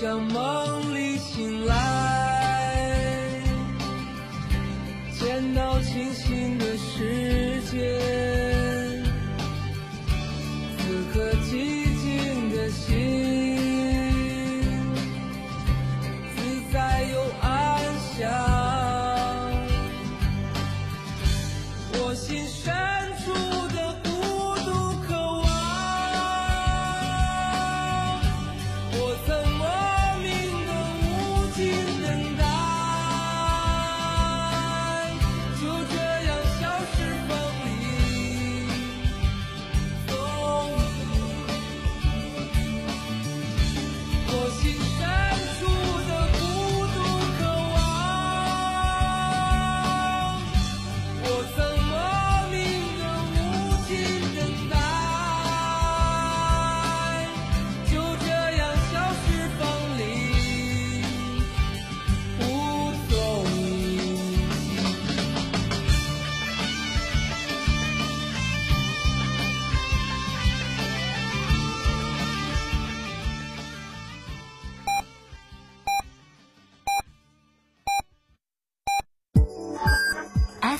像梦里醒来，见到清醒的世界，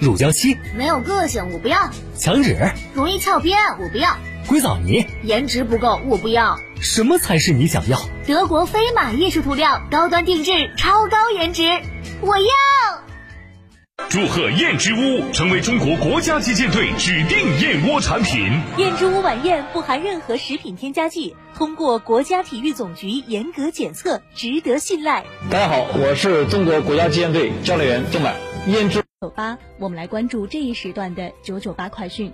乳胶漆、没有个性，我不要；墙纸、容易翘边，我不要；硅藻泥，颜值不够，我不要。什么才是你想要？德国飞马艺术涂料，高端定制，超高颜值，我要。祝贺燕之屋成为中国国家击剑队指定燕窝产品。燕之屋晚宴不含任何食品添加剂，通过国家体育总局严格检测，值得信赖。大家好，我是中国国家击剑队教练员郑满。燕之九八，我们来关注这一时段的九九八快讯。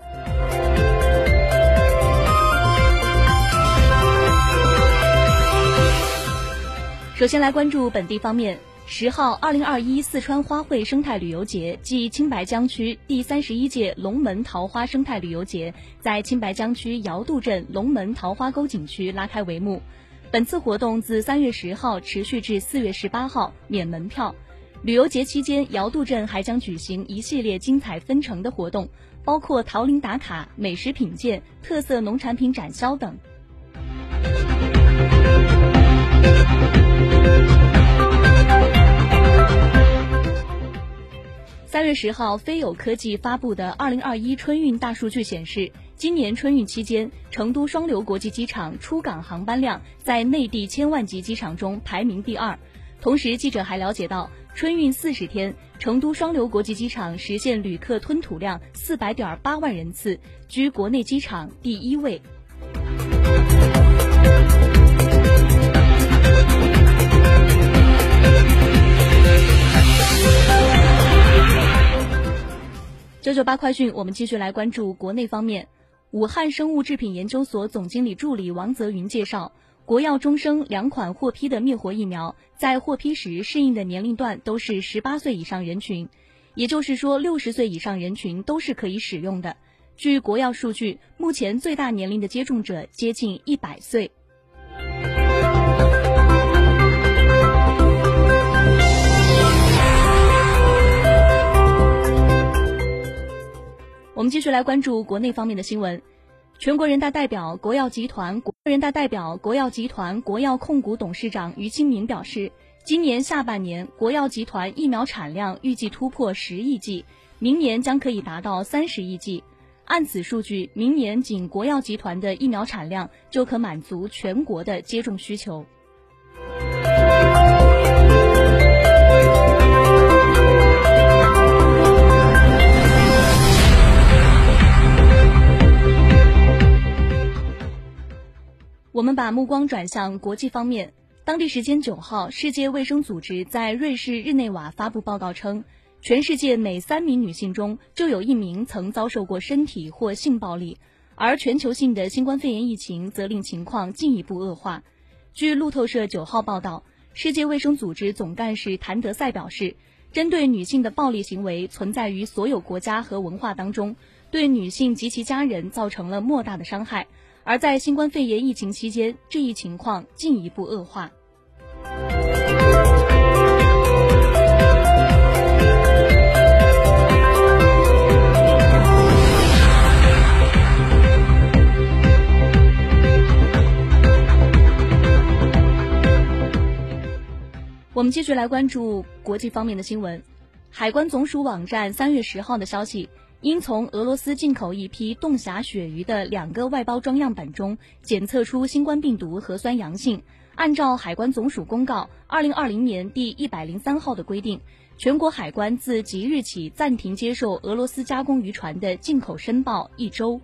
首先来关注本地方面。十号，二零二一四川花卉生态旅游节暨青白江区第三十一届龙门桃花生态旅游节在青白江区姚渡镇龙门桃花沟景区拉开帷幕。本次活动自三月十号持续至四月十八号，免门票。旅游节期间，瑶渡镇还将举行一系列精彩纷呈的活动，包括桃林打卡、美食品鉴、特色农产品展销等。三月十号，飞友科技发布的二零二一春运大数据显示，今年春运期间，成都双流国际机场出港航班量在内地千万级机场中排名第二。同时，记者还了解到，春运四十天，成都双流国际机场实现旅客吞吐量四百点八万人次，居国内机场第一位。九九八快讯，我们继续来关注国内方面。武汉生物制品研究所总经理助理王泽云介绍，国药、中生两款获批的灭活疫苗，在获批时适应的年龄段都是十八岁以上人群，也就是说，六十岁以上人群都是可以使用的。据国药数据，目前最大年龄的接种者接近一百岁。我们继续来关注国内方面的新闻。全国人大代表、国药集团国人大代表、国药集团国药控股董事长于清明表示，今年下半年国药集团疫苗产量预计突破十亿剂，明年将可以达到三十亿剂。按此数据，明年仅国药集团的疫苗产量就可满足全国的接种需求。把目光转向国际方面。当地时间九号，世界卫生组织在瑞士日内瓦发布报告称，全世界每三名女性中就有一名曾遭受过身体或性暴力，而全球性的新冠肺炎疫情则令情况进一步恶化。据路透社九号报道，世界卫生组织总干事谭德赛表示，针对女性的暴力行为存在于所有国家和文化当中，对女性及其家人造成了莫大的伤害。而在新冠肺炎疫情期间，这一情况进一步恶化。我们继续来关注国际方面的新闻。海关总署网站三月十号的消息，因从俄罗斯进口一批冻峡鳕鱼的两个外包装样本中检测出新冠病毒核酸阳性，按照海关总署公告二零二零年第一百零三号的规定，全国海关自即日起暂停接受俄罗斯加工渔船的进口申报一周。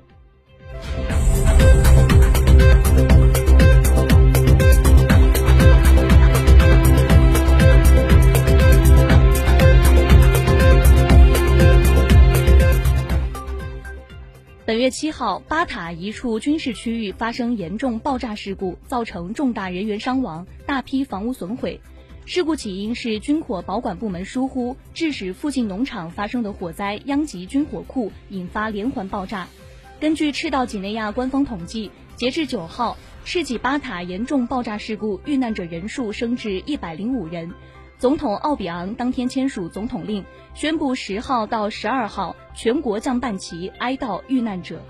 月七号，巴塔一处军事区域发生严重爆炸事故，造成重大人员伤亡、大批房屋损毁。事故起因是军火保管部门疏忽，致使附近农场发生的火灾殃及军火库，引发连环爆炸。根据赤道几内亚官方统计，截至九号，赤几巴塔严重爆炸事故遇难者人数升至一百零五人。总统奥比昂当天签署总统令，宣布十号到十二号全国降半旗哀悼遇难者。